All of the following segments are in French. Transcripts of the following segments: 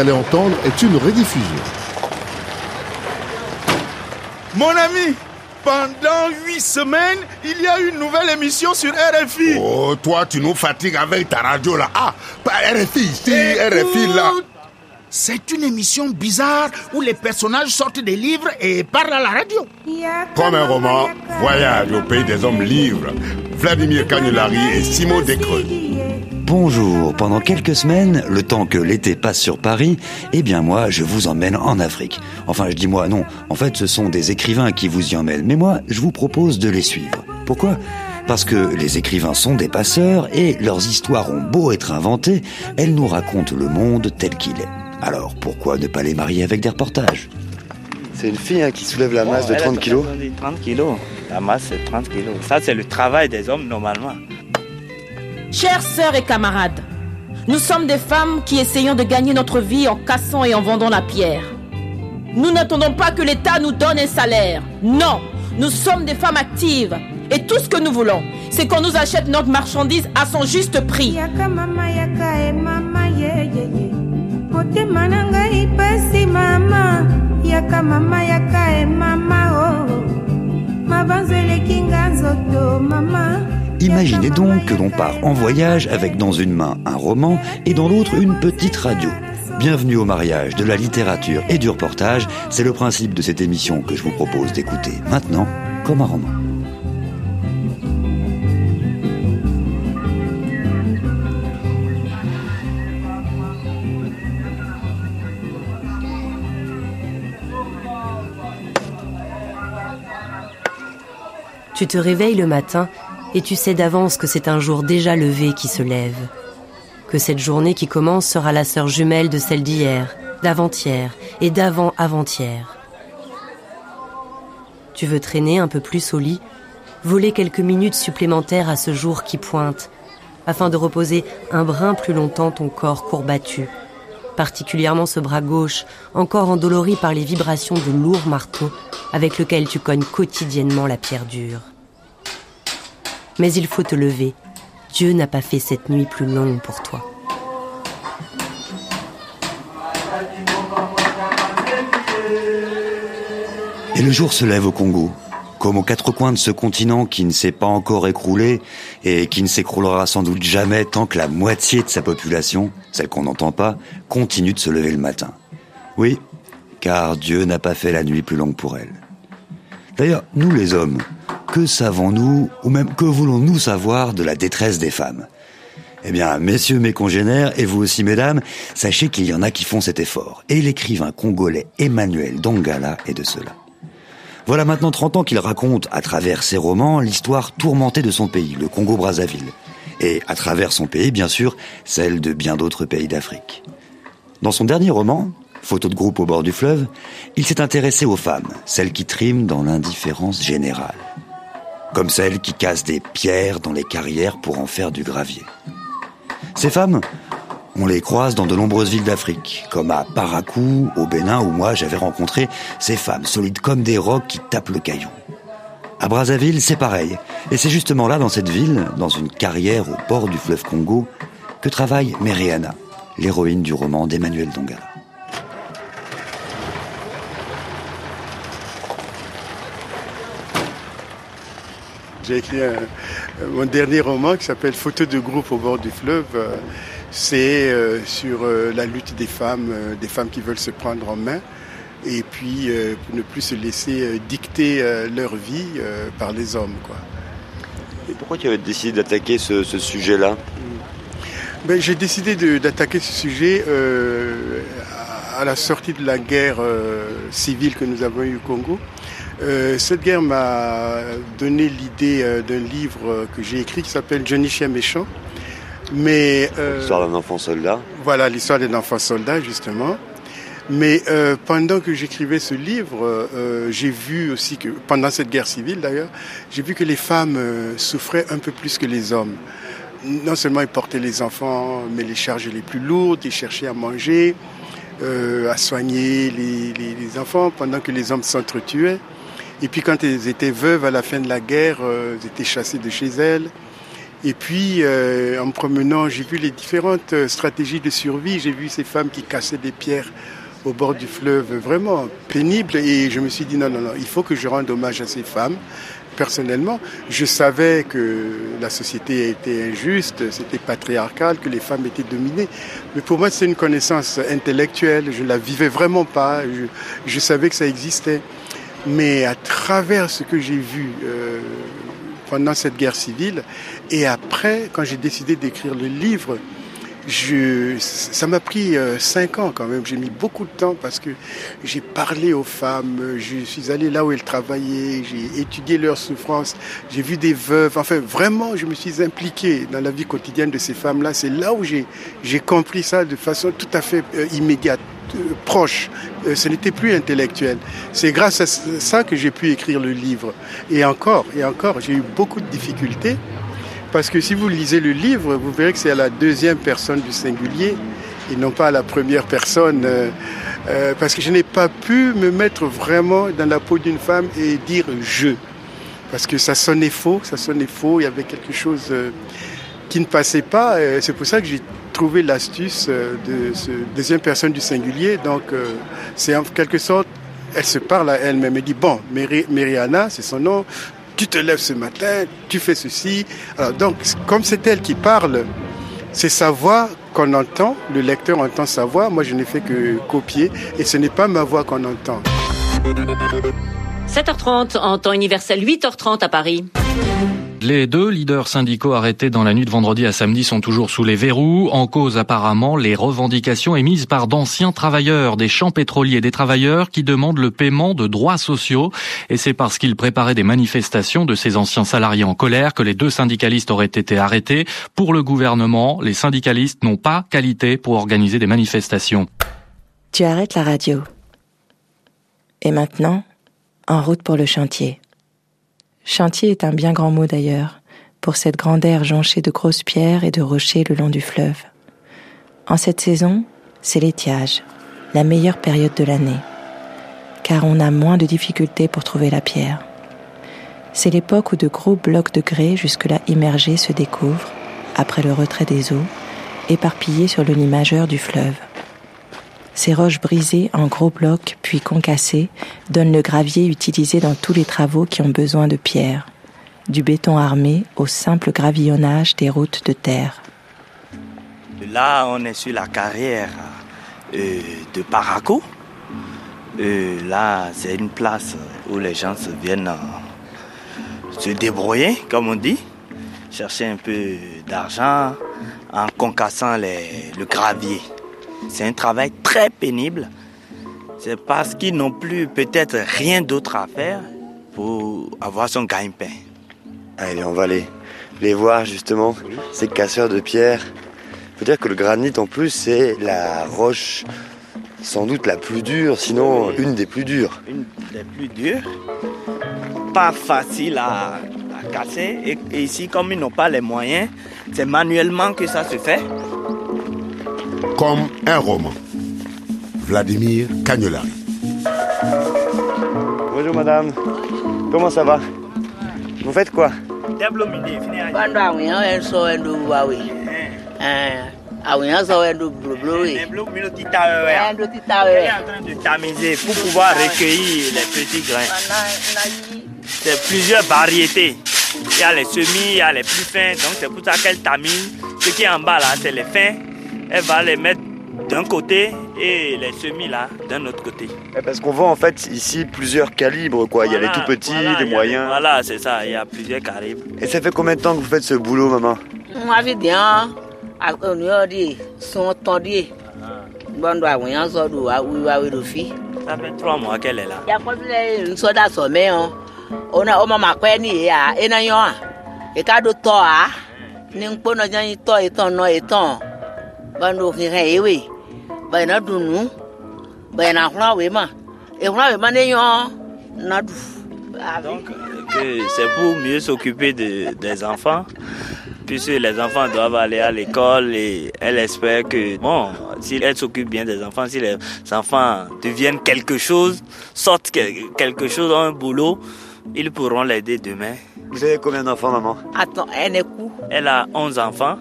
allez entendre est une rediffusion. Mon ami, pendant huit semaines, il y a une nouvelle émission sur RFI. Oh, toi, tu nous fatigues avec ta radio là. Ah, pas RFI ici, RFI là. C'est une émission bizarre où les personnages sortent des livres et parlent à la radio. Comme un roman, Voyage au pays des hommes libres. Vladimir Cagnolari et Simon Descreux. Bonjour, pendant quelques semaines, le temps que l'été passe sur Paris, eh bien moi, je vous emmène en Afrique. Enfin, je dis moi, non, en fait, ce sont des écrivains qui vous y emmènent, mais moi, je vous propose de les suivre. Pourquoi? Parce que les écrivains sont des passeurs et leurs histoires ont beau être inventées, elles nous racontent le monde tel qu'il est. Alors pourquoi ne pas les marier avec des reportages? C'est une fille hein, qui soulève la masse de 30 kilos. 30 kilos. La masse, c'est 30 kilos. Ça, c'est le travail des hommes normalement. Chères sœurs et camarades, nous sommes des femmes qui essayons de gagner notre vie en cassant et en vendant la pierre. Nous n'attendons pas que l'État nous donne un salaire. Non, nous sommes des femmes actives. Et tout ce que nous voulons, c'est qu'on nous achète notre marchandise à son juste prix. Imaginez donc que l'on part en voyage avec dans une main un roman et dans l'autre une petite radio. Bienvenue au mariage de la littérature et du reportage, c'est le principe de cette émission que je vous propose d'écouter maintenant comme un roman. Tu te réveilles le matin et tu sais d'avance que c'est un jour déjà levé qui se lève. Que cette journée qui commence sera la sœur jumelle de celle d'hier, d'avant-hier et d'avant-avant-hier. Tu veux traîner un peu plus au lit, voler quelques minutes supplémentaires à ce jour qui pointe, afin de reposer un brin plus longtemps ton corps courbattu, particulièrement ce bras gauche, encore endolori par les vibrations de lourds marteaux avec lequel tu cognes quotidiennement la pierre dure. Mais il faut te lever. Dieu n'a pas fait cette nuit plus longue pour toi. Et le jour se lève au Congo, comme aux quatre coins de ce continent qui ne s'est pas encore écroulé et qui ne s'écroulera sans doute jamais tant que la moitié de sa population, celle qu'on n'entend pas, continue de se lever le matin. Oui, car Dieu n'a pas fait la nuit plus longue pour elle. D'ailleurs, nous les hommes, que savons-nous, ou même que voulons-nous savoir de la détresse des femmes? Eh bien, messieurs mes congénères, et vous aussi mesdames, sachez qu'il y en a qui font cet effort. Et l'écrivain congolais Emmanuel Dongala est de cela. Voilà maintenant 30 ans qu'il raconte, à travers ses romans, l'histoire tourmentée de son pays, le Congo-Brazzaville. Et à travers son pays, bien sûr, celle de bien d'autres pays d'Afrique. Dans son dernier roman, Photo de groupe au bord du fleuve, il s'est intéressé aux femmes, celles qui triment dans l'indifférence générale. Comme celles qui cassent des pierres dans les carrières pour en faire du gravier. Ces femmes, on les croise dans de nombreuses villes d'Afrique, comme à Parakou, au Bénin, où moi j'avais rencontré ces femmes solides comme des rocs qui tapent le caillou. À Brazzaville, c'est pareil. Et c'est justement là, dans cette ville, dans une carrière au bord du fleuve Congo, que travaille Meriana, l'héroïne du roman d'Emmanuel Dongala. J'ai écrit mon dernier roman qui s'appelle Photos de groupe au bord du fleuve. C'est euh, sur euh, la lutte des femmes, euh, des femmes qui veulent se prendre en main et puis pour ne plus se laisser dicter leur vie par les hommes. Quoi. Et pourquoi tu avais décidé d'attaquer ce, sujet-là? Ben, J'ai décidé d'attaquer ce sujet à la sortie de la guerre civile que nous avons eue au Congo. cette guerre m'a donné l'idée d'un livre que j'ai écrit qui s'appelle Johnny Chien Méchant. Mais l'histoire d'un enfant soldat. Voilà l'histoire d'un enfant soldat justement. Mais euh, pendant que j'écrivais ce livre, euh, j'ai vu aussi que pendant cette guerre civile d'ailleurs, j'ai vu que les femmes euh, souffraient un peu plus que les hommes. Non seulement ils portaient les enfants, mais les charges les plus lourdes, ils cherchaient à manger, à soigner les, enfants pendant que les hommes s'entretuaient. Et puis quand elles étaient veuves à la fin de la guerre, elles étaient chassées de chez elles. Et puis, euh, en me promenant, j'ai vu les différentes euh, stratégies de survie. J'ai vu ces femmes qui cassaient des pierres au bord du fleuve, vraiment pénible. Et je me suis dit, non, non, non, il faut que je rende hommage à ces femmes. Personnellement, je savais que la société était injuste, c'était patriarcal, que les femmes étaient dominées. Mais pour moi, c'est une connaissance intellectuelle. Je la vivais vraiment pas. Je, je, savais que ça existait. Mais à travers ce que j'ai vu euh, pendant cette guerre civile et après, quand j'ai décidé d'écrire le livre, je, ça m'a pris euh, cinq ans quand même. J'ai mis beaucoup de temps parce que j'ai parlé aux femmes, je suis allé là où elles travaillaient, j'ai étudié leurs souffrances, j'ai vu des veuves. Enfin, vraiment, je me suis impliqué dans la vie quotidienne de ces femmes-là. C'est là où j'ai, j'ai compris ça de façon tout à fait euh, immédiate, euh, proche. Ce n'était plus intellectuel. C'est grâce à ça que j'ai pu écrire le livre. Et encore, et encore, j'ai eu beaucoup de difficultés parce que si vous lisez le livre, vous verrez que c'est à la deuxième personne du singulier et non pas à la première personne. Euh, euh, parce que je n'ai pas pu me mettre vraiment dans la peau d'une femme et dire je. Parce que ça sonnait faux, ça sonnait faux, il y avait quelque chose euh, qui ne passait pas. C'est pour ça que j'ai trouvé l'astuce de ce deuxième personne du singulier. Donc c'est en quelque sorte, elle se parle à elle-même. Elle dit, bon, Mériana, c'est son nom, tu te lèves ce matin, tu fais ceci. Alors, donc, comme c'est elle qui parle, c'est sa voix qu'on entend, le lecteur entend sa voix, moi je n'ai fait que copier, et ce n'est pas ma voix qu'on entend. 7h30 en temps universel, 8h30 à Paris. Les deux leaders syndicaux arrêtés dans la nuit de vendredi à samedi sont toujours sous les verrous. En cause apparemment les revendications émises par d'anciens travailleurs des champs pétroliers, des travailleurs qui demandent le paiement de droits sociaux. Et c'est parce qu'ils préparaient des manifestations de ces anciens salariés en colère que les deux syndicalistes auraient été arrêtés. Pour le gouvernement, les syndicalistes n'ont pas qualité pour organiser des manifestations. Tu arrêtes la radio. Et maintenant, en route pour le chantier. Chantier est un bien grand mot d'ailleurs, pour cette grande aire jonchée de grosses pierres et de rochers le long du fleuve. En cette saison, c'est l'étiage, la meilleure période de l'année, car on a moins de difficultés pour trouver la pierre. C'est l'époque où de gros blocs de grès jusque-là immergés se découvrent, après le retrait des eaux, éparpillés sur le lit majeur du fleuve. Ces roches brisées en gros blocs puis concassées donnent le gravier utilisé dans tous les travaux qui ont besoin de pierre, du béton armé au simple gravillonnage des routes de terre. Là, on est sur la carrière euh, de Paraco. Euh, là, c'est une place où les gens se viennent euh, se débrouiller, comme on dit, chercher un peu d'argent en concassant le gravier. C'est un travail très pénible. C'est parce qu'ils n'ont plus peut-être rien d'autre à faire pour avoir son gagne-pain. Allez, on va aller les voir justement, ces casseurs de pierre. Faut dire que le granit en plus c'est la roche sans doute la plus dure, sinon une des plus dures. Une des plus dures, pas facile à, casser. Et, et, ici, comme ils n'ont pas les moyens, c'est manuellement que ça se fait comme un roman. Vladimir Cagnolari. Bonjour madame. Comment ça va? Vous faites quoi? Sọ ẹnu est en train de tamiser pour pouvoir recueillir les petits grains. C'est plusieurs variétés. Il y a les semis, il y a les plus fins, donc c'est pour ça qu'elle tamise. Ce qui est en bas là, c'est les fins elle va les mettre d'un côté et les semis là d'un autre côté. Parce qu'on voit en fait ici plusieurs calibres quoi. il y a les tout petits, les moyens. voilà, c'est ça, il y a plusieurs calibres. Et ça fait combien de temps que vous faites ce boulot, maman? Moi, je bien. son tendu. Bon, doit rien ça fait trois mois qu'elle est là. Il y a pas de une soda sommet hein. On a on m'a quoi ni ya et na yo. Et ka. Donc c'est pour mieux s'occuper de, des enfants puisque les enfants doivent aller à l'école et elle espère que, bon, si elle s'occupe bien des enfants, si les enfants deviennent quelque chose, sortent quelque chose, un boulot, Ils pourront l'aider demain. Vous avez combien d'enfants, maman? Attends, elle est où? Elle a 11 enfants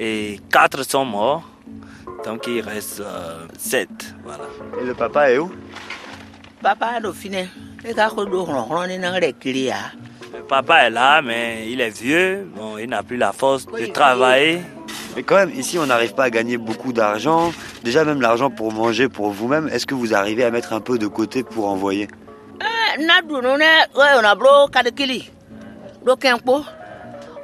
et 4 sont morts. Donc il reste 7. Voilà. Et le papa est où? Papa est Dauphiné. Le papa est là, mais il est vieux. Bon, il n'a plus la force de travailler. Mais quand même, ici, on n'arrive pas à gagner beaucoup d'argent. Déjà, même l'argent pour manger pour vous-même, est-ce que vous arrivez à mettre un peu de côté pour envoyer?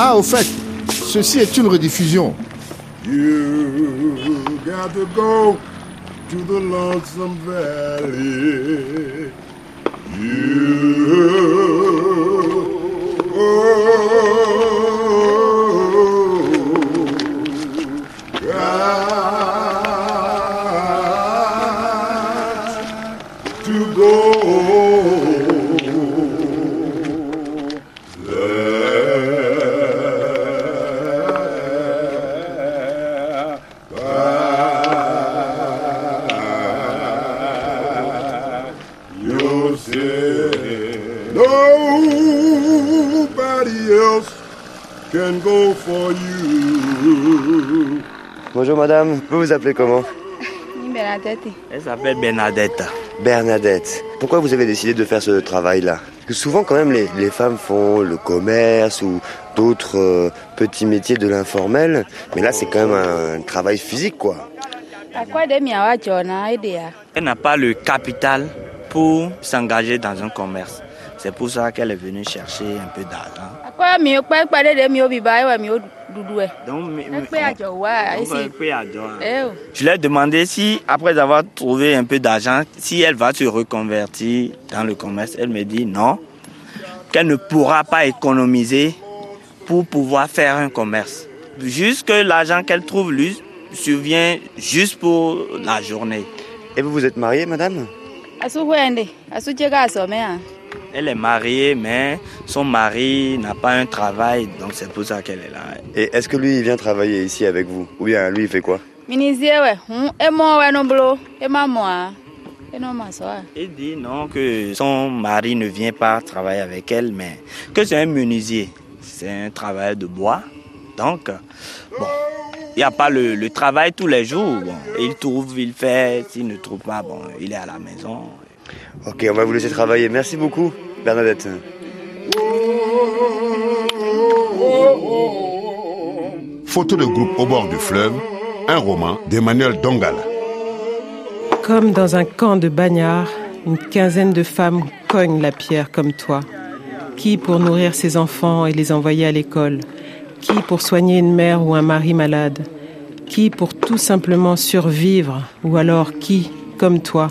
Ah, au fait, ceci est une rediffusion. You got to go to the lonesome valley. Bonjour madame, vous vous appelez comment Bernadette. Elle s'appelle Bernadette. Bernadette. Pourquoi vous avez décidé de faire ce travail-là Parce que souvent quand même les, les, femmes font le commerce ou d'autres euh, petits métiers de l'informel, mais là c'est quand même un, travail physique quoi. Elle n'a pas le capital pour s'engager dans un commerce. C'est pour ça qu'elle est venue chercher un peu d'argent. Je lui ai demandé si, après avoir trouvé un peu d'argent, si elle va se reconvertir dans le commerce. Elle me dit non, qu'elle ne pourra pas économiser pour pouvoir faire un commerce. Juste que l'argent qu'elle trouve lui survient juste pour la journée. Et vous vous êtes mariée, madame? Elle est mariée, mais son mari n'a pas un travail, donc c'est pour ça qu'elle est là. Et est-ce que lui, il vient travailler ici avec vous? Ou bien lui, il fait quoi? Il dit non, que son mari ne vient pas travailler avec elle, mais que c'est un menuisier. C'est un travail de bois. Donc, bon, il n'y a pas le, le, travail tous les jours. Bon, il trouve, il fait. S'il ne trouve pas, bon, il est à la maison. Ok, on va vous laisser travailler. Merci beaucoup, Bernadette. Photo de groupe au bord du fleuve, un roman d'Emmanuel Dongala. Comme dans un camp de bagnards, une quinzaine de femmes cognent la pierre comme toi. Qui pour nourrir ses enfants et les envoyer à l'école? Qui pour soigner une mère ou un mari malade? Qui pour tout simplement survivre? Ou alors qui, comme toi,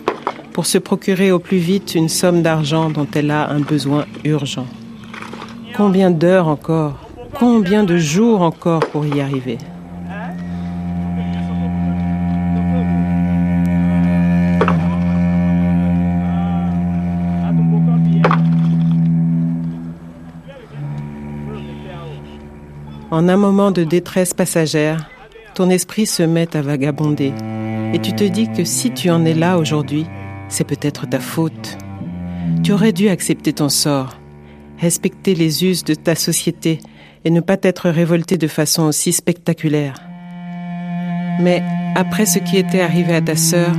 pour se procurer au plus vite une somme d'argent dont elle a un besoin urgent. Combien d'heures encore Combien de jours encore pour y arriver? En un moment de détresse passagère, ton esprit se met à vagabonder et tu te dis que si tu en es là aujourd'hui, c'est peut-être ta faute. Tu aurais dû accepter ton sort, respecter les us de ta société et ne pas t'être révolté de façon aussi spectaculaire. Mais après ce qui était arrivé à ta sœur,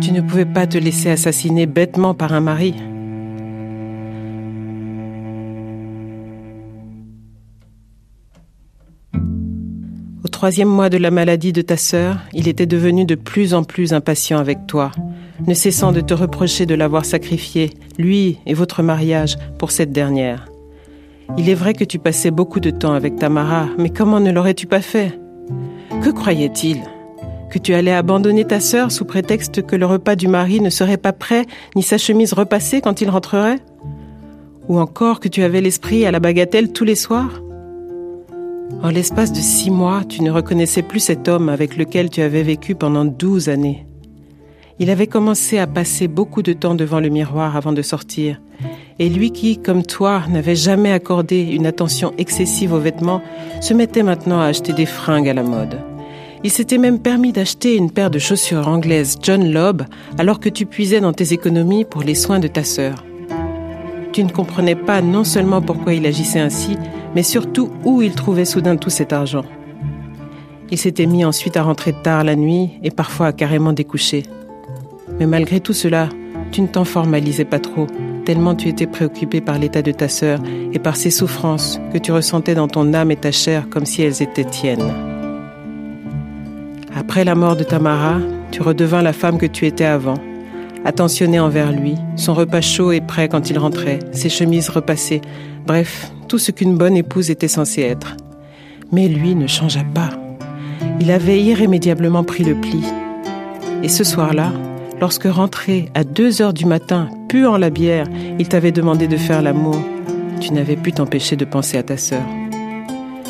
tu ne pouvais pas te laisser assassiner bêtement par un mari. Au troisième mois de la maladie de ta sœur, il était devenu de plus en plus impatient avec toi, ne cessant de te reprocher de l'avoir sacrifié, lui et votre mariage, pour cette dernière. Il est vrai que tu passais beaucoup de temps avec Tamara, mais comment ne l'aurais-tu pas fait? Que croyait-il? Que tu allais abandonner ta sœur sous prétexte que le repas du mari ne serait pas prêt, ni sa chemise repassée quand il rentrerait? Ou encore que tu avais l'esprit à la bagatelle tous les soirs? En l'espace de six mois, tu ne reconnaissais plus cet homme avec lequel tu avais vécu pendant douze années. Il avait commencé à passer beaucoup de temps devant le miroir avant de sortir. Et lui qui, comme toi, n'avait jamais accordé une attention excessive aux vêtements, se mettait maintenant à acheter des fringues à la mode. Il s'était même permis d'acheter une paire de chaussures anglaises John Lobb alors que tu puisais dans tes économies pour les soins de ta sœur. Tu ne comprenais pas non seulement pourquoi il agissait ainsi, mais surtout où il trouvait soudain tout cet argent. Il s'était mis ensuite à rentrer tard la nuit et parfois à carrément découcher. Mais malgré tout cela, tu ne t'en formalisais pas trop, tellement tu étais préoccupé par l'état de ta sœur et par ses souffrances que tu ressentais dans ton âme et ta chair comme si elles étaient tiennes. Après la mort de Tamara, tu redevins la femme que tu étais avant, attentionnée envers lui, son repas chaud et prêt quand il rentrait, ses chemises repassées, bref, tout ce qu'une bonne épouse était censée être. Mais lui ne changea pas. Il avait irrémédiablement pris le pli. Et ce soir-là, lorsque rentré à deux heures du matin, puant la bière, il t'avait demandé de faire l'amour, tu n'avais pu t'empêcher de penser à ta sœur.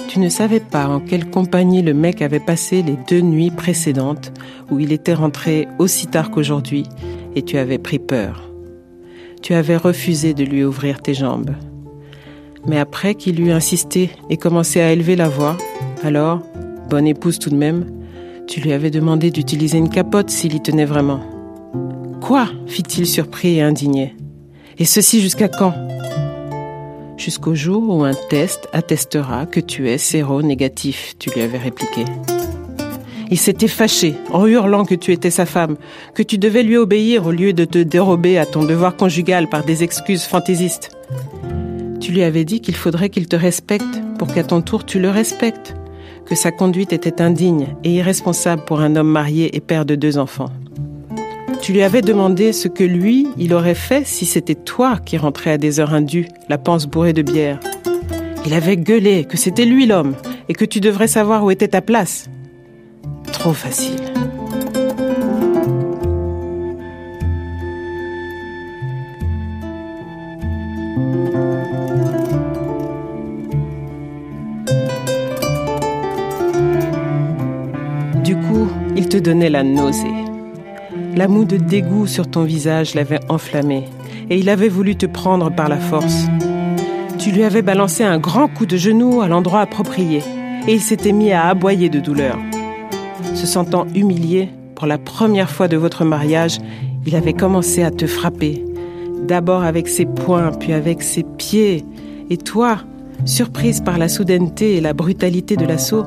Tu ne savais pas en quelle compagnie le mec avait passé les deux nuits précédentes où il était rentré aussi tard qu'aujourd'hui et tu avais pris peur. Tu avais refusé de lui ouvrir tes jambes. Mais après qu'il eut insisté et commencé à élever la voix, alors, bonne épouse tout de même, tu lui avais demandé d'utiliser une capote s'il y tenait vraiment. Quoi fit-il surpris et indigné? Et ceci jusqu'à quand? Jusqu'au jour où un test attestera que tu es séro-négatif, tu lui avais répliqué. Il s'était fâché en hurlant que tu étais sa femme, que tu devais lui obéir au lieu de te dérober à ton devoir conjugal par des excuses fantaisistes. Tu lui avais dit qu'il faudrait qu'il te respecte pour qu'à ton tour tu le respectes, que sa conduite était indigne et irresponsable pour un homme marié et père de deux enfants. Tu lui avais demandé ce que lui, il aurait fait si c'était toi qui rentrais à des heures indues, la panse bourrée de bière. Il avait gueulé que c'était lui l'homme et que tu devrais savoir où était ta place. Trop facile. Du coup, il te donnait la nausée. La moue de dégoût sur ton visage l'avait enflammé et il avait voulu te prendre par la force. Tu lui avais balancé un grand coup de genou à l'endroit approprié et il s'était mis à aboyer de douleur. Se sentant humilié, pour la première fois de votre mariage, il avait commencé à te frapper. D'abord avec ses poings, puis avec ses pieds. Et toi, surprise par la soudaineté et la brutalité de l'assaut,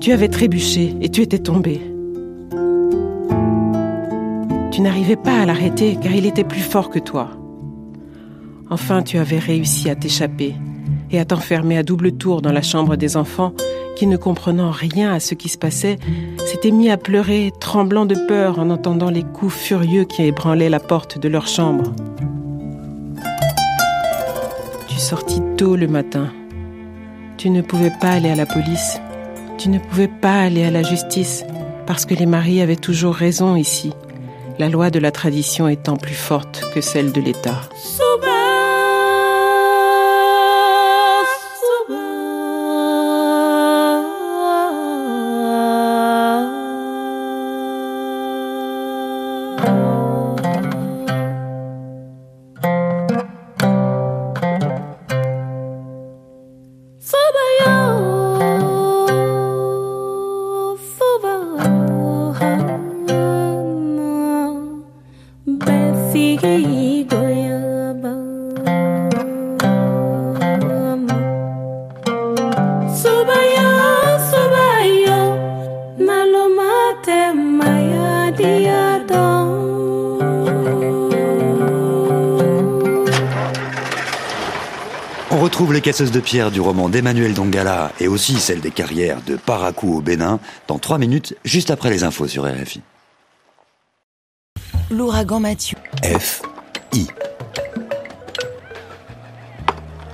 tu avais trébuché et tu étais tombé. Tu n'arrivais pas à l'arrêter car il était plus fort que toi. Enfin, tu avais réussi à t'échapper et à t'enfermer à double tour dans la chambre des enfants qui, ne comprenant rien à ce qui se passait, s'étaient mis à pleurer, tremblant de peur en entendant les coups furieux qui ébranlaient la porte de leur chambre. Tu sortis tôt le matin. Tu ne pouvais pas aller à la police. Tu ne pouvais pas aller à la justice parce que les maris avaient toujours raison ici la loi de la tradition étant plus forte que celle de l'État. Les casseuses de pierre du roman d'Emmanuel Dongala et aussi celle des carrières de Paracou au Bénin dans 3 minutes, juste après les infos sur RFI. L'ouragan Mathieu. F. I.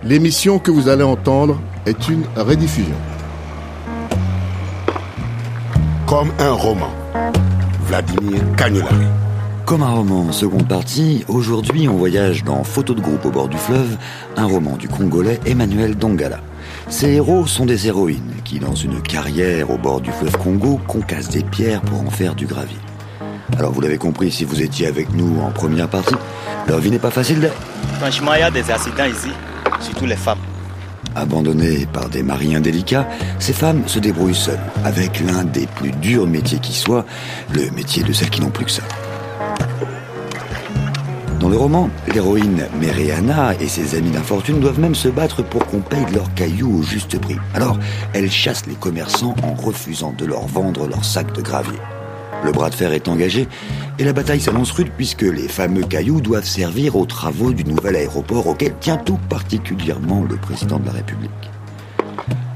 L'émission que vous allez entendre est une rediffusion. Comme un roman. Vladimir Cagnolari. Comme un roman seconde partie, aujourd'hui on voyage dans Photo de groupe au bord du fleuve, un roman du Congolais Emmanuel Dongala. Ces héros sont des héroïnes qui, dans une carrière au bord du fleuve Congo, concassent des pierres pour en faire du gravier. Alors vous l'avez compris si vous étiez avec nous en première partie, leur vie n'est pas facile. Franchement, il y a des accidents ici, surtout les femmes. Abandonnées par des maris indélicats, ces femmes se débrouillent seules, avec l'un des plus durs métiers qui soit, le métier de celles qui n'ont plus que ça. Dans le roman, l'héroïne Mereana et ses amis d'infortune doivent même se battre pour qu'on paye leurs cailloux au juste prix. Alors, elles chassent les commerçants en refusant de leur vendre leurs sacs de gravier. Le bras de fer est engagé et la bataille s'annonce rude puisque les fameux cailloux doivent servir aux travaux du nouvel aéroport auquel tient tout particulièrement le président de la République.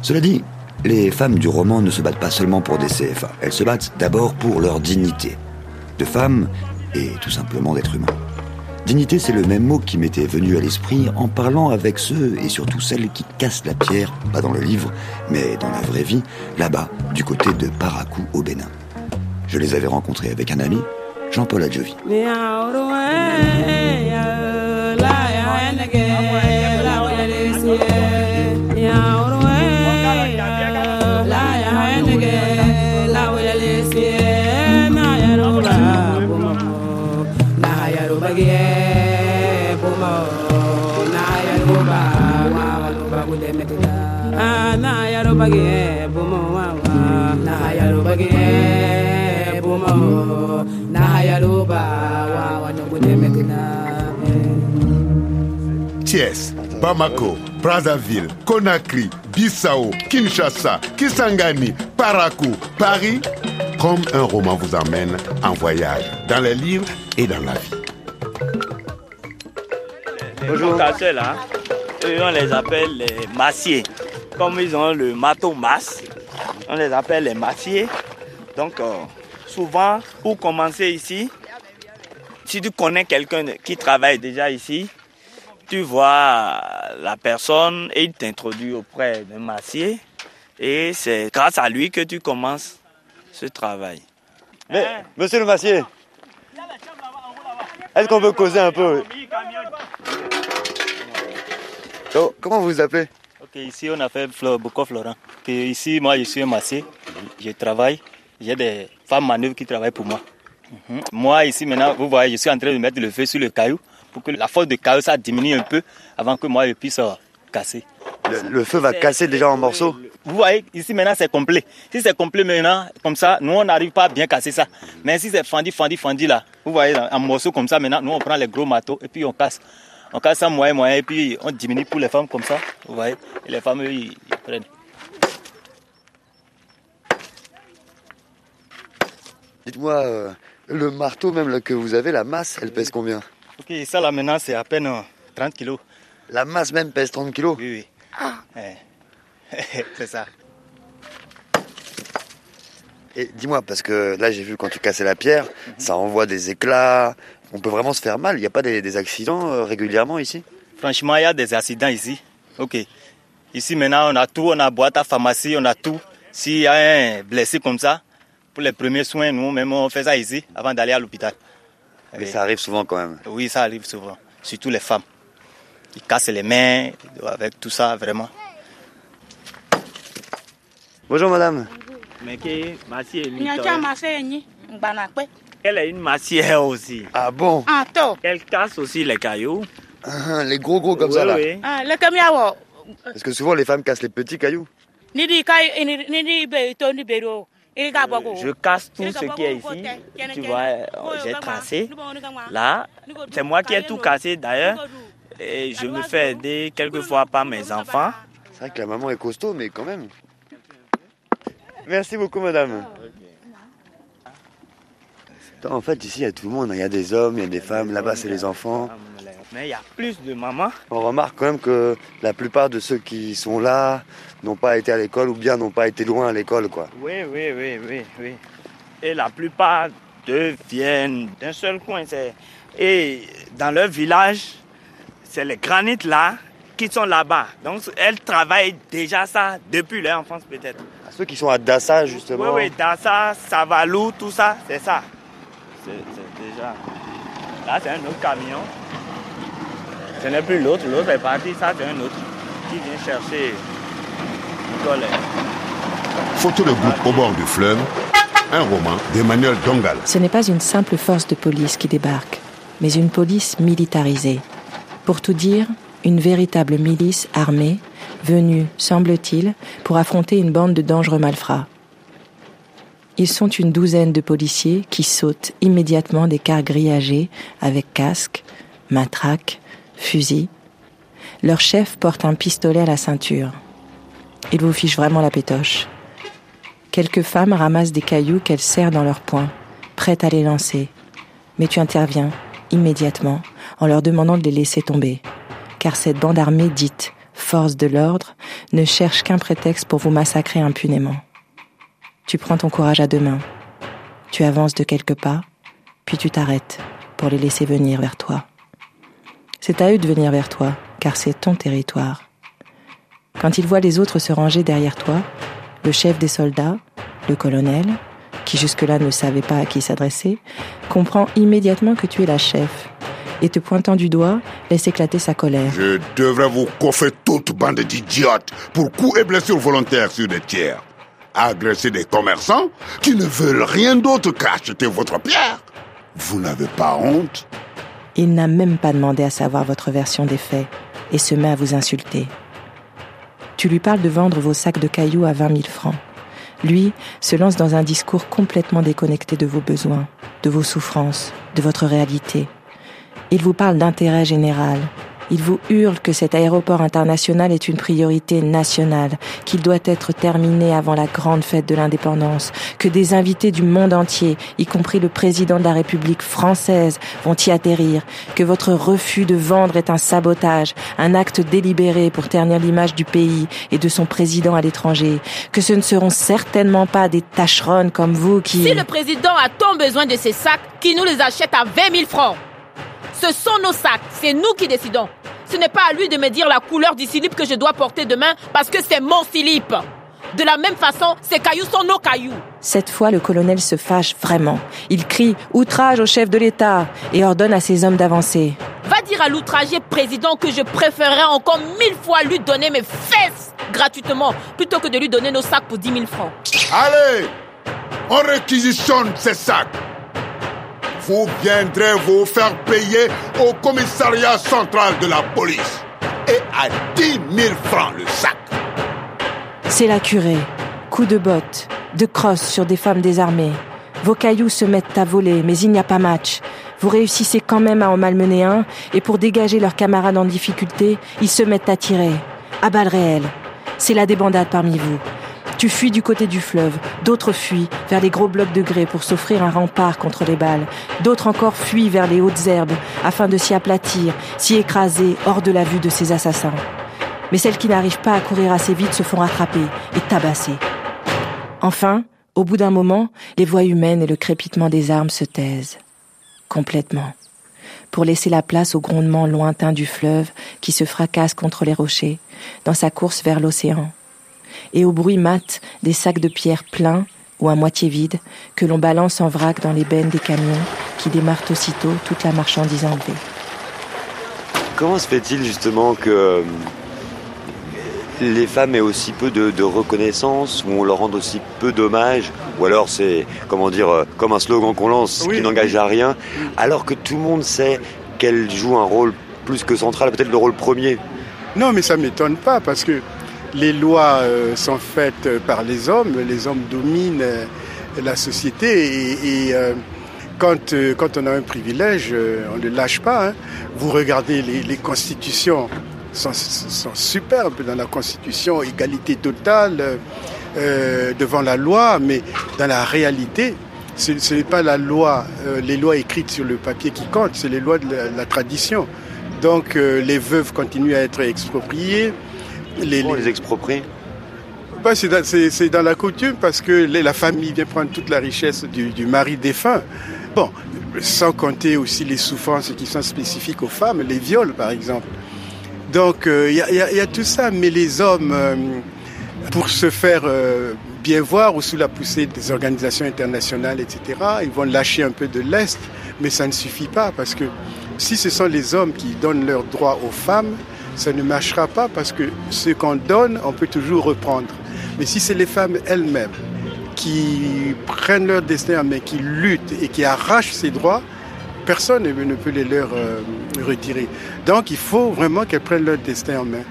Cela dit, les femmes du roman ne se battent pas seulement pour des CFA, elles se battent d'abord pour leur dignité, de femmes et tout simplement d'êtres humains. Dignité, c'est le même mot qui m'était venu à l'esprit en parlant avec ceux et surtout celles qui cassent la pierre, pas dans le livre, mais dans la vraie vie, là-bas, du côté de Parakou au Bénin. Je les avais rencontrés avec un ami, Jean-Paul Adjovi. Thiès, Bamako, Brazzaville, Conakry, Bissau, Kinshasa, Kisangani, Parakou, Paris, comme un roman vous emmène en voyage dans les livres et dans la vie. Bonjour. Là, eux, on les appelle les massiers. Comme ils ont le maton masse, on les appelle les massiers. Donc, euh, souvent, pour commencer ici, si tu connais quelqu'un qui travaille déjà ici, tu vois la personne et il t'introduit auprès d'un massier. Et c'est grâce à lui que tu commences ce travail. Mais, monsieur le massier, est-ce qu'on peut causer un peu? Comment vous vous appelez? Ici on appelle Boko Florent. ici, moi je suis un massier, je travaille, j'ai des femmes manœuvres qui travaillent pour moi. Mhm. Moi ici maintenant, vous voyez, je suis en train de mettre le feu sur le caillou pour que la force de caillou ça diminue un peu avant que moi je puisse euh, casser. Le, feu va casser déjà en morceaux Vous voyez, ici maintenant c'est complet. Si c'est complet maintenant, comme ça, nous on n'arrive pas à bien casser ça. Mais si c'est fendu, fendu, fendu là, vous voyez, en morceaux comme ça maintenant, nous on prend les gros marteaux et puis on casse. On casse ça moyen, moyen et puis on diminue pour les femmes comme ça, vous voyez. Et les femmes, ils, prennent. Dites-moi, euh, le marteau même que vous avez, la masse, elle pèse combien? Ok, ça là maintenant c'est à peine 30 euh, kilos. La masse même pèse 30 kilos? Oui, oui. Ah. c'est ça. Et dis-moi, parce que là j'ai vu quand tu cassais la pierre, mhm. ça envoie des éclats, on peut vraiment se faire mal. Il n'y a pas des, accidents euh, régulièrement ici? Franchement, il y a des accidents ici. Ok. Ici maintenant on a tout, on a boîte à pharmacie, on a tout. S'il y a un blessé comme ça, pour les premiers soins, nous-mêmes on fait ça ici avant d'aller à l'hôpital. Mais ça arrive souvent quand même. Oui, ça arrive souvent. Surtout les femmes. Ils cassent les mains avec tout ça, vraiment. Bonjour madame. Elle est une massière aussi. Ah bon? Elle casse aussi les cailloux. Ah, les gros gros comme ça là. Oui. Ah, Parce que souvent les femmes cassent les petits cailloux. Je casse tout ce qui est ici. Tu vois, j'ai tracé. Là, c'est moi qui ai tout cassé d'ailleurs. Et je me fais aider quelquefois par mes enfants. C'est vrai que la maman est costaud, mais quand même. Merci beaucoup, madame. En fait, ici, il y a tout le monde. Il y a des hommes, il y a des femmes. Là-bas, c'est les enfants. Mais il y a plus de mamans. On remarque quand même que la plupart de ceux qui sont là n'ont pas été à l'école ou bien n'ont pas été loin à l'école, quoi. Oui, oui, oui, oui, oui. Et la plupart d'eux viennent d'un seul coin. Et dans leur village, c'est les granites là qui sont là-bas. Donc elles travaillent déjà ça depuis leur enfance peut-être. Ceux qui sont à Dassa justement. Oui, oui, Dassa, Savalou, tout ça, c'est ça. C'est déjà. Là, c'est un autre camion. Ce n'est plus l'autre, l'autre est parti, ça c'est un autre qui vient chercher Nicolas. Photo de groupe au bord du fleuve, un roman d'Emmanuel Dongal. Ce n'est pas une simple force de police qui débarque, mais une police militarisée. Pour tout dire, une véritable milice armée, venue, semble-t-il, pour affronter une bande de dangereux malfrats. Ils sont une douzaine de policiers qui sautent immédiatement des cars grillagés avec casque, matraque, fusil. Leur chef porte un pistolet à la ceinture. Il vous fiche vraiment la pétoche. Quelques femmes ramassent des cailloux qu'elles serrent dans leurs poings, prêtes à les lancer. Mais tu interviens, immédiatement, en leur demandant de les laisser tomber. Car cette bande armée dite force de l'ordre ne cherche qu'un prétexte pour vous massacrer impunément. Tu prends ton courage à deux mains. Tu avances de quelques pas, puis tu t'arrêtes pour les laisser venir vers toi. C'est à eux de venir vers toi, car c'est ton territoire. Quand ils voient les autres se ranger derrière toi, le chef des soldats, le colonel, qui jusque-là ne savait pas à qui s'adresser, comprend immédiatement que tu es la chef et te pointant du doigt, laisse éclater sa colère. Je devrais vous coffrer toute bande d'idiotes pour coups et blessures volontaires sur des tiers agresser des commerçants qui ne veulent rien d'autre qu'acheter votre pierre. Vous n'avez pas honte Il n'a même pas demandé à savoir votre version des faits et se met à vous insulter. Tu lui parles de vendre vos sacs de cailloux à 20 000 francs. Lui se lance dans un discours complètement déconnecté de vos besoins, de vos souffrances, de votre réalité. Il vous parle d'intérêt général, il vous hurle que cet aéroport international est une priorité nationale, qu'il doit être terminé avant la grande fête de l'indépendance, que des invités du monde entier, y compris le président de la République française, vont y atterrir, que votre refus de vendre est un sabotage, un acte délibéré pour ternir l'image du pays et de son président à l'étranger, que ce ne seront certainement pas des tâcherons comme vous qui... Si le président a tant besoin de ces sacs, qui nous les achète à 20 000 francs ce sont nos sacs, c'est nous qui décidons. Ce n'est pas à lui de me dire la couleur du slip que je dois porter demain parce que c'est mon slip. De la même façon, ces cailloux sont nos cailloux. Cette fois, le colonel se fâche vraiment. Il crie outrage au chef de l'État et ordonne à ses hommes d'avancer. Va dire à l'outragé président que je préférerais encore mille fois lui donner mes fesses gratuitement plutôt que de lui donner nos sacs pour 10 000 francs. Allez, on réquisitionne ces sacs vous viendrez vous faire payer au commissariat central de la police. Et à 10 000 francs le sac. C'est la curée. Coup de botte, de crosse sur des femmes désarmées. Vos cailloux se mettent à voler, mais il n'y a pas match. Vous réussissez quand même à en malmener un, et pour dégager leurs camarades en difficulté, ils se mettent à tirer. À balles réelles. C'est la débandade parmi vous. Tu fuis du côté du fleuve, d'autres fuient vers les gros blocs de grès pour s'offrir un rempart contre les balles, d'autres encore fuient vers les hautes herbes afin de s'y aplatir, s'y écraser hors de la vue de ces assassins. Mais celles qui n'arrivent pas à courir assez vite se font rattraper et tabasser. Enfin, au bout d'un moment, les voix humaines et le crépitement des armes se taisent. Complètement. Pour laisser la place au grondement lointain du fleuve qui se fracasse contre les rochers, dans sa course vers l'océan et au bruit mat des sacs de pierre pleins ou à moitié vides que l'on balance en vrac dans les bennes des camions qui démarrent aussitôt toute la marchandise enlevée. Comment se fait-il justement que euh, les femmes aient aussi peu de, reconnaissance, ou on leur rende aussi peu d'hommage, ou alors c'est, comment dire, euh, comme un slogan qu'on lance qui n'engage à rien, alors que tout le monde sait qu'elles jouent un rôle plus que central, peut-être le rôle premier? Non, mais ça m'étonne pas, parce que les lois euh, sont faites euh, par les hommes, les hommes dominent euh, la société et, quand, quand on a un privilège, on ne lâche pas. Hein. Vous regardez les, constitutions, sont, sont, superbes dans la constitution, égalité totale devant la loi, mais dans la réalité, ce n'est pas la loi, les lois écrites sur le papier qui comptent, c'est les lois de la, tradition. Donc les veuves continuent à être expropriées, les, les... exproprier bah, c'est dans, la coutume parce que la famille vient prendre toute la richesse du, mari défunt. Bon, sans compter aussi les souffrances qui sont spécifiques aux femmes, les viols par exemple. Donc il euh, y, a tout ça, mais les hommes, euh, pour se faire euh, bien voir ou sous la poussée des organisations internationales, etc. Ils vont lâcher un peu de l'Est, mais ça ne suffit pas parce que si ce sont les hommes qui donnent leurs droits aux femmes, ça ne marchera pas parce que ce qu'on donne, on peut toujours reprendre. Mais si c'est les femmes elles-mêmes qui prennent leur destin en main, qui luttent et qui arrachent ces droits, personne ne peut les leur euh, retirer. Donc il faut vraiment qu'elles prennent leur destin en main.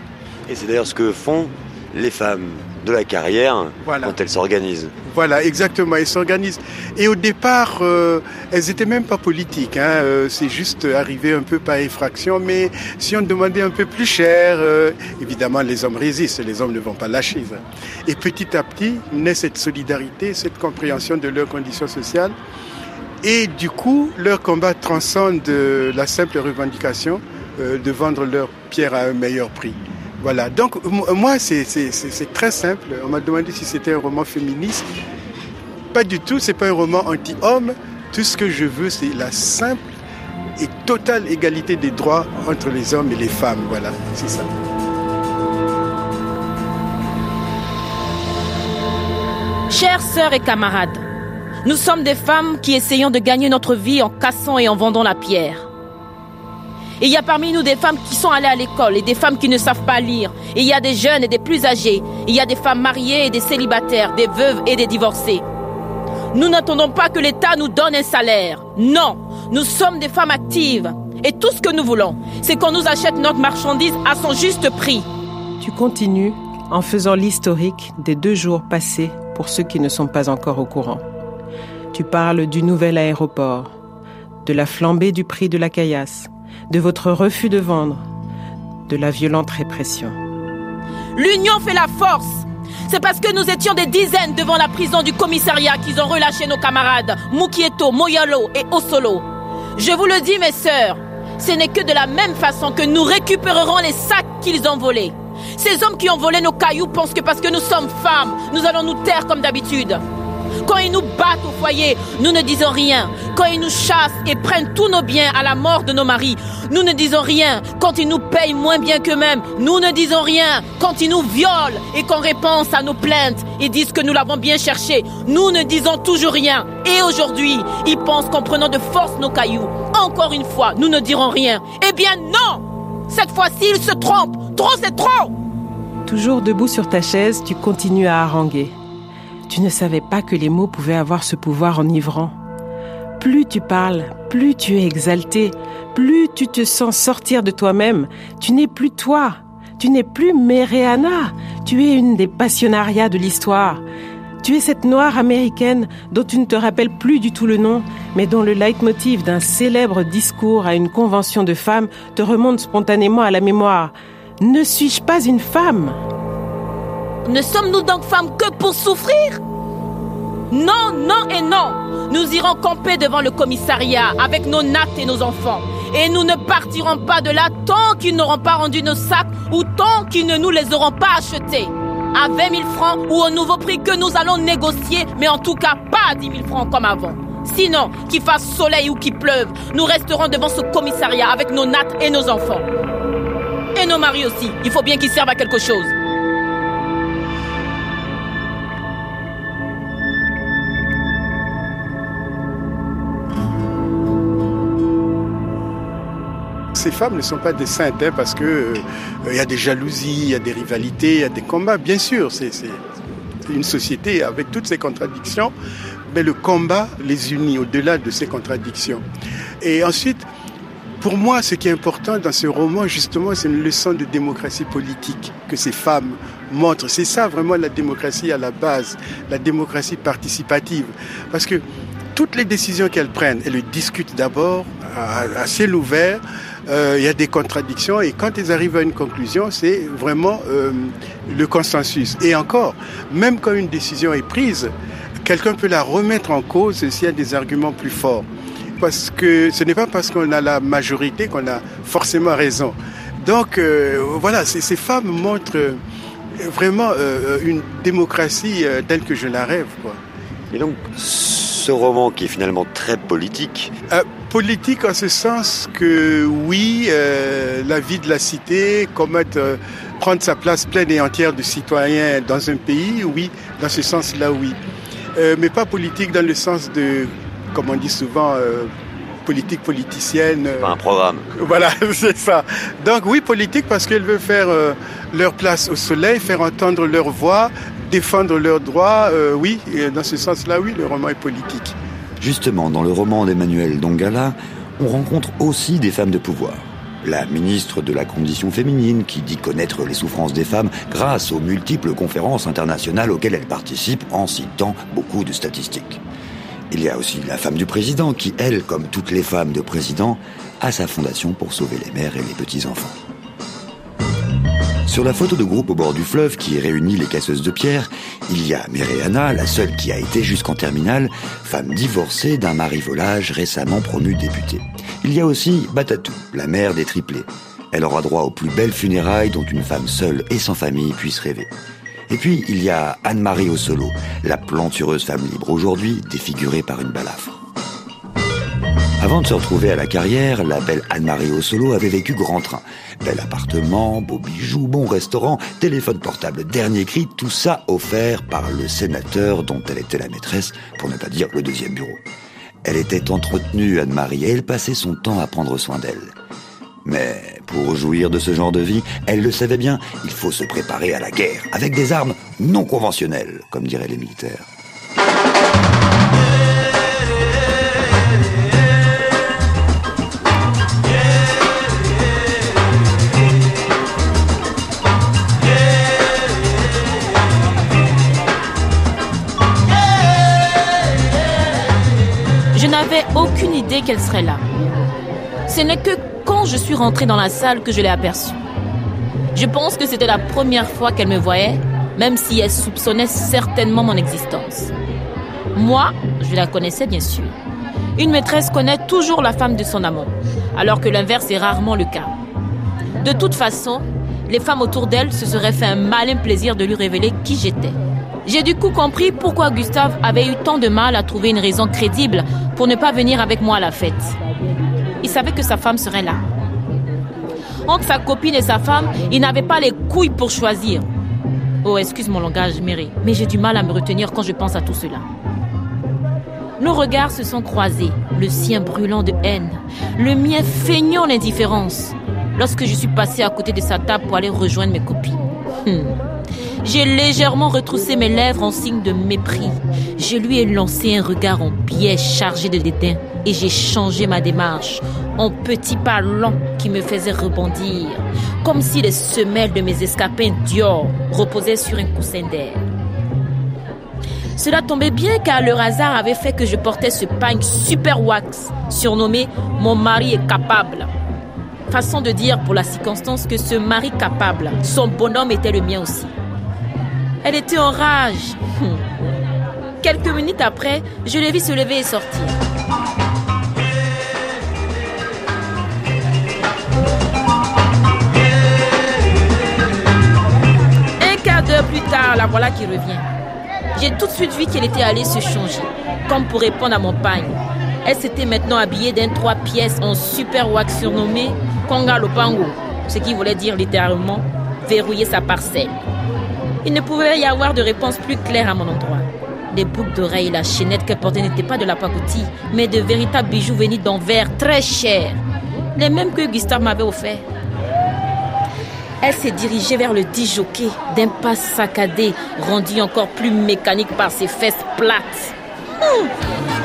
Et c'est d'ailleurs ce que font les femmes de la carrière Voilà. quand elles s'organisent. Voilà, exactement. Elles s'organisent. Et au départ, euh, elles étaient même pas politiques. Hein. Euh, c'est juste arrivé un peu par effraction. Mais si on demandait un peu plus cher, euh, évidemment, les hommes résistent. Les hommes ne vont pas lâcher. ça. Et petit à petit naît cette solidarité, cette compréhension de leurs conditions sociales. Et du coup, leur combat transcende la simple revendication de vendre leur pierre à un meilleur prix. Voilà, donc m- moi c'est très simple. On m'a demandé si c'était un roman féministe. Pas du tout, c'est pas un roman anti-homme. Tout ce que je veux, c'est la simple et totale égalité des droits entre les hommes et les femmes. Voilà, c'est ça. Chères sœurs et camarades, nous sommes des femmes qui essayons de gagner notre vie en cassant et en vendant la pierre. Il y a parmi nous des femmes qui sont allées à l'école et des femmes qui ne savent pas lire. Il y a des jeunes et des plus âgés. Il y a des femmes mariées et des célibataires, des veuves et des divorcées. Nous n'attendons pas que l'État nous donne un salaire. Non, nous sommes des femmes actives. Et tout ce que nous voulons, c'est qu'on nous achète notre marchandise à son juste prix. Tu continues en faisant l'historique des deux jours passés pour ceux qui ne sont pas encore au courant. Tu parles du nouvel aéroport, de la flambée du prix de la caillasse, de votre refus de vendre, de la violente répression. L'union fait la force. C'est parce que nous étions des dizaines devant la prison du commissariat qu'ils ont relâché nos camarades Mukieto, Moyalo et Osolo. Je vous le dis, mes sœurs, ce n'est que de la même façon que nous récupérerons les sacs qu'ils ont volés. Ces hommes qui ont volé nos cailloux pensent que parce que nous sommes femmes, nous allons nous taire comme d'habitude. Quand ils nous battent au foyer, nous ne disons rien. Quand ils nous chassent et prennent tous nos biens à la mort de nos maris, nous ne disons rien. Quand ils nous payent moins bien qu'eux-mêmes, nous ne disons rien. Quand ils nous violent et qu'on répense à nos plaintes et disent que nous l'avons bien cherché, nous ne disons toujours rien. Et aujourd'hui, ils pensent qu'en prenant de force nos cailloux, encore une fois, nous ne dirons rien. Eh bien non Cette fois-ci, ils se trompent. Trop, c'est trop Toujours debout sur ta chaise, tu continues à haranguer. Tu ne savais pas que les mots pouvaient avoir ce pouvoir enivrant. Plus tu parles, plus tu es exalté, plus tu te sens sortir de toi-même. Tu n'es plus toi, tu n'es plus Méréana, tu es une des passionnariats de l'histoire. Tu es cette noire américaine dont tu ne te rappelles plus du tout le nom, mais dont le leitmotiv d'un célèbre discours à une convention de femmes te remonte spontanément à la mémoire. Ne suis-je pas une femme? Ne sommes-nous donc femmes que pour souffrir? Non, non et non. Nous irons camper devant le commissariat avec nos nattes et nos enfants. Et nous ne partirons pas de là tant qu'ils n'auront pas rendu nos sacs ou tant qu'ils ne nous les auront pas achetés. À 20 000 francs ou au nouveau prix que nous allons négocier, mais en tout cas pas à 10 000 francs comme avant. Sinon, qu'il fasse soleil ou qu'il pleuve, nous resterons devant ce commissariat avec nos nattes et nos enfants. Et nos maris aussi. Il faut bien qu'ils servent à quelque chose. Ces femmes ne sont pas des saintes hein, parce que euh, il y a des jalousies, il y a des rivalités, il y a des combats. Bien sûr, c'est une société avec toutes ses contradictions, mais le combat les unit au-delà de ces contradictions. Et ensuite, pour moi, ce qui est important dans ce roman, justement, c'est une leçon de démocratie politique que ces femmes montrent. C'est ça vraiment la démocratie à la base, la démocratie participative. Parce que toutes les décisions qu'elles prennent, elles le discutent d'abord à ciel ouvert. Euh, il y a des contradictions et quand elles arrivent à une conclusion, c'est vraiment euh, le consensus. Et encore, même quand une décision est prise, quelqu'un peut la remettre en cause s'il y a des arguments plus forts. Parce que ce n'est pas parce qu'on a la majorité qu'on a forcément raison. Donc euh, voilà, ces, ces femmes montrent euh, vraiment euh, une démocratie telle que je la rêve. Quoi. Et donc, ce roman qui est finalement très politique. Politique en ce sens que oui, euh, la vie de la cité, commettre, euh, prendre sa place pleine et entière de citoyen dans un pays, oui, dans ce sens-là, oui. Euh, mais pas politique dans le sens de, comme on dit souvent, euh, politique politicienne. Pas un programme. Voilà, c'est ça. Donc oui, politique parce qu'elle veut faire leur place au soleil, faire entendre leur voix, défendre leurs droits. oui, et dans ce sens-là, oui, le roman est politique. Justement, dans le roman d'Emmanuel Dongala, on rencontre aussi des femmes de pouvoir. La ministre de la Condition féminine, qui dit connaître les souffrances des femmes grâce aux multiples conférences internationales auxquelles elle participe en citant beaucoup de statistiques. Il y a aussi la femme du président, qui, elle, comme toutes les femmes de président, a sa fondation pour sauver les mères et les petits-enfants. Sur la photo de groupe au bord du fleuve qui réunit les casseuses de pierre, il y a Méréana, la seule qui a été jusqu'en terminale, femme divorcée d'un mari volage récemment promu député. Il y a aussi Batatou, la mère des triplés. Elle aura droit aux plus belles funérailles dont une femme seule et sans famille puisse rêver. Et puis, il y a Anne-Marie Ossolo, la plantureuse femme libre aujourd'hui défigurée par une balafre. Avant de se retrouver à la carrière, la belle Anne-Marie Ossolo avait vécu grand train. Bel appartement, beaux bijoux, bon restaurant, téléphone portable, dernier cri, tout ça offert par le sénateur dont elle était la maîtresse, pour ne pas dire le deuxième bureau. Elle était entretenue, Anne-Marie, et elle passait son temps à prendre soin d'elle. Mais pour jouir de ce genre de vie, elle le savait bien, il faut se préparer à la guerre, avec des armes non conventionnelles, comme diraient les militaires. Aucune idée qu'elle serait là. Ce n'est que quand je suis rentrée dans la salle que je l'ai aperçue. Je pense que c'était la première fois qu'elle me voyait, même si elle soupçonnait certainement mon existence. Moi, je la connaissais bien sûr. Une maîtresse connaît toujours la femme de son amant, alors que l'inverse est rarement le cas. De toute façon, les femmes autour d'elle se seraient fait un malin plaisir de lui révéler qui j'étais. J'ai du coup compris pourquoi Gustave avait eu tant de mal à trouver une raison crédible pour ne pas venir avec moi à la fête. Il savait que sa femme serait là. Entre sa copine et sa femme, il n'avait pas les couilles pour choisir. Oh, excuse mon langage, Mary, mais j'ai du mal à me retenir quand je pense à tout cela. Nos regards se sont croisés, le sien brûlant de haine, le mien feignant l'indifférence, lorsque je suis passée à côté de sa table pour aller rejoindre mes copines. Hmm. J'ai légèrement retroussé mes lèvres en signe de mépris. Je lui ai lancé un regard en biais chargé de dédain et j'ai changé ma démarche en petits pas lents qui me faisaient rebondir, comme si les semelles de mes escapins Dior reposaient sur un coussin d'air. Cela tombait bien car le hasard avait fait que je portais ce pagne super wax, surnommé Mon mari est capable. Façon de dire pour la circonstance que ce mari capable, son bonhomme était le mien aussi. Elle était en rage. Quelques minutes après, je l'ai vu se lever et sortir. Un quart d'heure plus tard, la voilà qui revient. J'ai tout de suite vu qu'elle était allée se changer, comme pour répondre à mon pagne. Elle s'était maintenant habillée d'un trois pièces en super wax surnommé Konga Lopango, ce qui voulait dire littéralement verrouiller sa parcelle. Il ne pouvait y avoir de réponse plus claire à mon endroit. Les boucles d'oreilles et la chaînette qu'elle portait n'étaient pas de la pacotille, mais de véritables bijoux venus d'Anvers très chers. Les mêmes que Gustave m'avait offert. Elle s'est dirigée vers le disjockey d'un pas saccadé, rendu encore plus mécanique par ses fesses plates. Hum.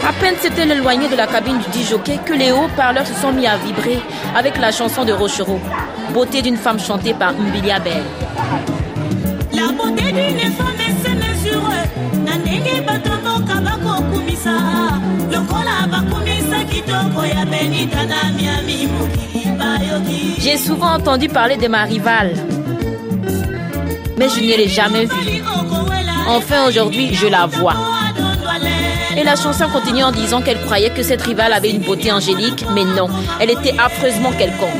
À peine s'était éloignée de la cabine du disjockey que les haut-parleurs se sont mis à vibrer avec la chanson de Rochereau, Beauté d'une femme chantée par Mbilia Bell. J'ai souvent entendu parler de ma rivale, mais je ne l'ai jamais vue. Enfin, aujourd'hui, je la vois. Et la chanson continue en disant qu'elle croyait que cette rivale avait une beauté angélique, mais non, elle était affreusement quelconque.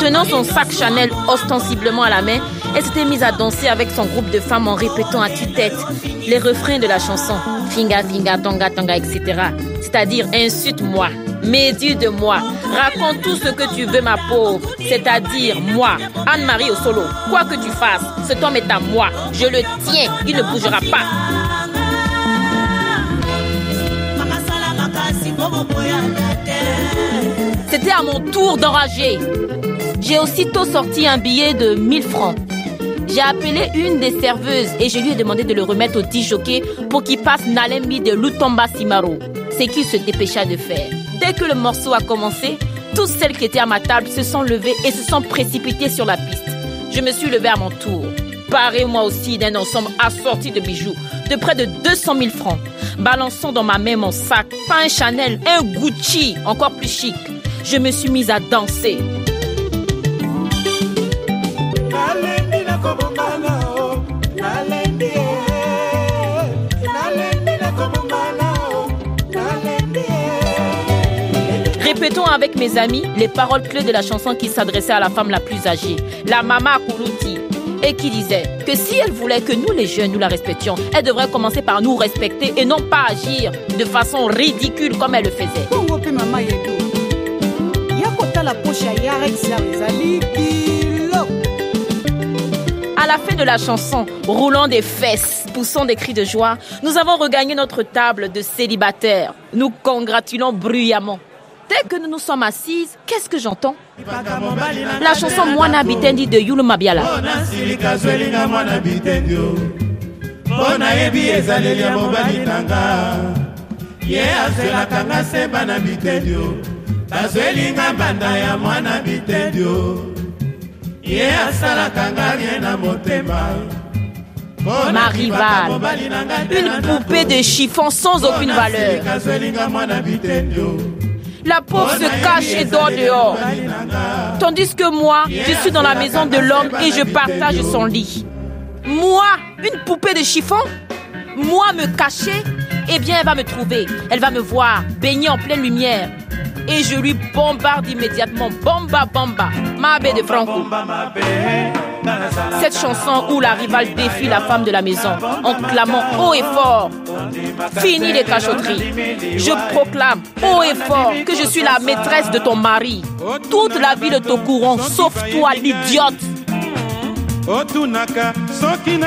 Tenant son sac Chanel ostensiblement à la main, elle s'était mise à danser avec son groupe de femmes en répétant à tue-tête les refrains de la chanson. Finga, finga, tonga, tonga, etc. C'est-à-dire insulte-moi, médit de moi, raconte tout ce que tu veux ma pauvre. C'est-à-dire moi, Anne-Marie au solo. Quoi que tu fasses, cet homme est à moi. Je le tiens, il ne bougera pas. C'était à mon tour d'enrager. J'ai aussitôt sorti un billet de 1000 francs. J'ai appelé une des serveuses et je lui ai demandé de le remettre au disjockey pour qu'il passe Nalembi de Lutomba Simaro. C'est qu'il se dépêcha de faire. Dès que le morceau a commencé, toutes celles qui étaient à ma table se sont levées et se sont précipitées sur la piste. Je me suis levée à mon tour. Paré moi aussi d'un ensemble assorti de bijoux de près de 200 000 francs. Balançant dans ma main mon sac, pas un Chanel, un Gucci, encore plus chic. Je me suis mise à danser. Répétons avec mes amis les paroles clés de la chanson qui s'adressait à la femme la plus âgée, la Mama Kourouti, et qui disait que si elle voulait que nous les jeunes, nous la respections, elle devrait commencer par nous respecter et non pas agir de façon ridicule comme elle le faisait. À la fin de la chanson, roulant des fesses, poussant des cris de joie, nous avons regagné notre table de célibataires. Nous congratulons bruyamment. Dès que nous nous sommes assises, qu'est-ce que j'entends? La chanson Mwana Bitendi de Yulu Mabiala. Ye asalaka na motema une poupée de chiffon sans aucune valeur. La pauvre se cache et dort dehors. Tandis que moi, je suis dans la maison de l'homme et je partage son lit. Moi, une poupée de chiffon? Moi me cacher? Eh bien, elle va me trouver. Elle va me voir, baignée en pleine lumière. Et je lui bombarde immédiatement. Bomba, bomba. Ma baie de Franco. Cette chanson où la rivale défie la femme de la maison en clamant haut et fort Fini les cachotteries. Je proclame haut et fort que je suis la maîtresse de ton mari. Toute la ville au courant, sauf toi, l'idiote. soki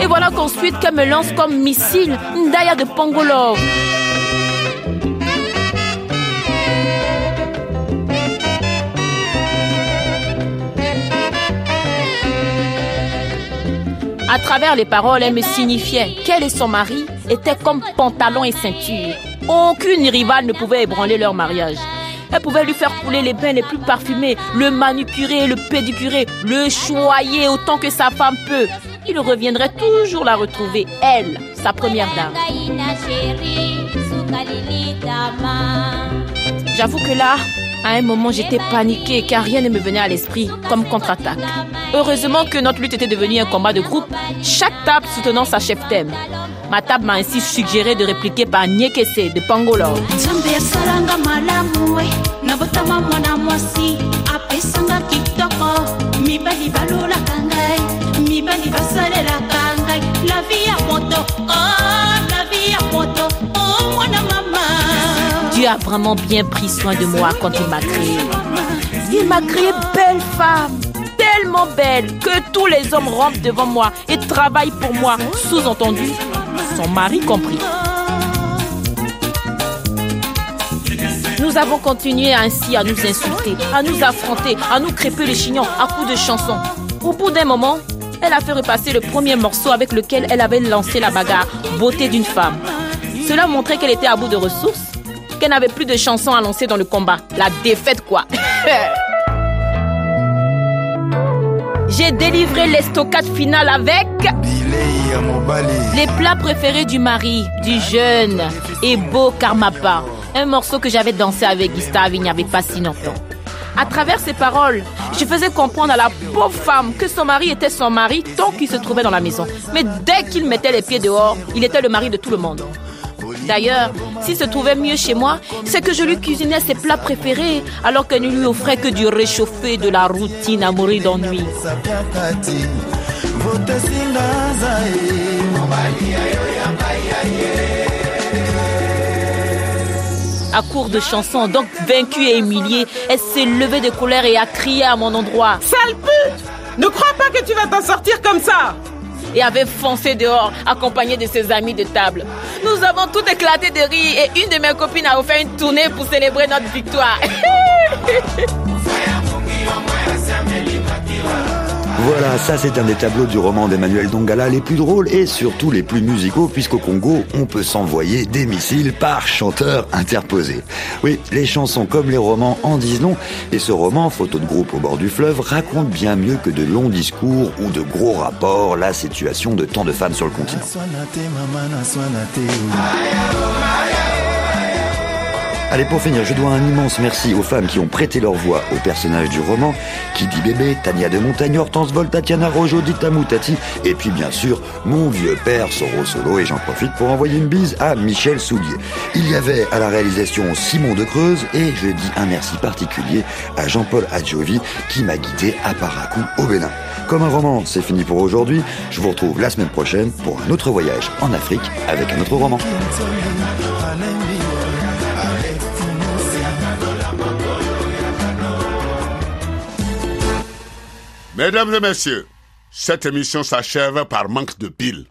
Et voilà qu'ensuite qu'elle me lance comme missile Ndaya de Pongolov. À travers les paroles, elle me signifiait qu'elle et son mari étaient comme pantalon et ceinture. Aucune rivale ne pouvait ébranler leur mariage. Elle pouvait lui faire couler les bains les plus parfumés, le manicurer, le pédicurer, le choyer autant que sa femme peut. Il reviendrait toujours la retrouver, elle, sa première dame. J'avoue que là, à un moment, j'étais paniquée car rien ne me venait à l'esprit comme contre-attaque. Heureusement que notre lutte était devenue un combat de groupe, chaque table soutenant sa chef thème. Ma table m'a ainsi suggéré de répliquer par Nyekese de Pangolo. A vraiment bien pris soin de moi quand il m'a créée. Il m'a créée belle femme, tellement belle que tous les hommes rampent devant moi et travaillent pour moi, sous-entendu, son mari compris. Nous avons continué ainsi à nous insulter, à nous affronter, à nous crêper les chignons à coups de chansons. Au bout d'un moment, elle a fait repasser le premier morceau avec lequel elle avait lancé la bagarre, beauté d'une femme. Cela montrait qu'elle était à bout de ressources, qu'elle n'avait plus de chansons à lancer dans le combat. La défaite, quoi. J'ai délivré l'estocade finale avec les plats préférés du mari, du jeune et beau Karmapa. Un morceau que j'avais dansé avec Gustave il n'y avait pas si longtemps. À travers ces paroles, je faisais comprendre à la pauvre femme que son mari était son mari tant qu'il se trouvait dans la maison. Mais dès qu'il mettait les pieds dehors, il était le mari de tout le monde. D'ailleurs, s'il se trouvait mieux chez moi, c'est que je lui cuisinais ses plats préférés alors qu'elle ne lui offrait que du réchauffé de la routine à mourir d'ennui. À court de chansons, donc vaincue et humiliée, elle s'est levée de colère et a crié à mon endroit. Sale pute Ne crois pas que tu vas t'en sortir comme ça et avait foncé dehors, accompagnée de ses amis de table. Nous avons tout éclaté de rire et une de mes copines a offert une tournée pour célébrer notre victoire. Voilà, ça c'est un des tableaux du roman d'Emmanuel Dongala les plus drôles et surtout les plus musicaux puisqu'au Congo, on peut s'envoyer des missiles par chanteur interposé. Oui, les chansons comme les romans en disent non et ce roman, photo de groupe au bord du fleuve, raconte bien mieux que de longs discours ou de gros rapports la situation de tant de femmes sur le continent. Allez, pour finir, je dois un immense merci aux femmes qui ont prêté leur voix aux personnages du roman, qui bébé, Tania de Montagne, Hortense Vol, Tatiana Rojo, Dita Moutati, et puis bien sûr, mon vieux père Soro Solo, et j'en profite pour envoyer une bise à Michel Soulier. Il y avait à la réalisation Simon de Creuse, et je dis un merci particulier à Jean-Paul Adjovi, qui m'a guidé à Paracou au Bénin. Comme un roman, c'est fini pour aujourd'hui. Je vous retrouve la semaine prochaine pour un autre voyage en Afrique avec un autre roman. Mesdames et messieurs, cette émission s'achève par manque de piles.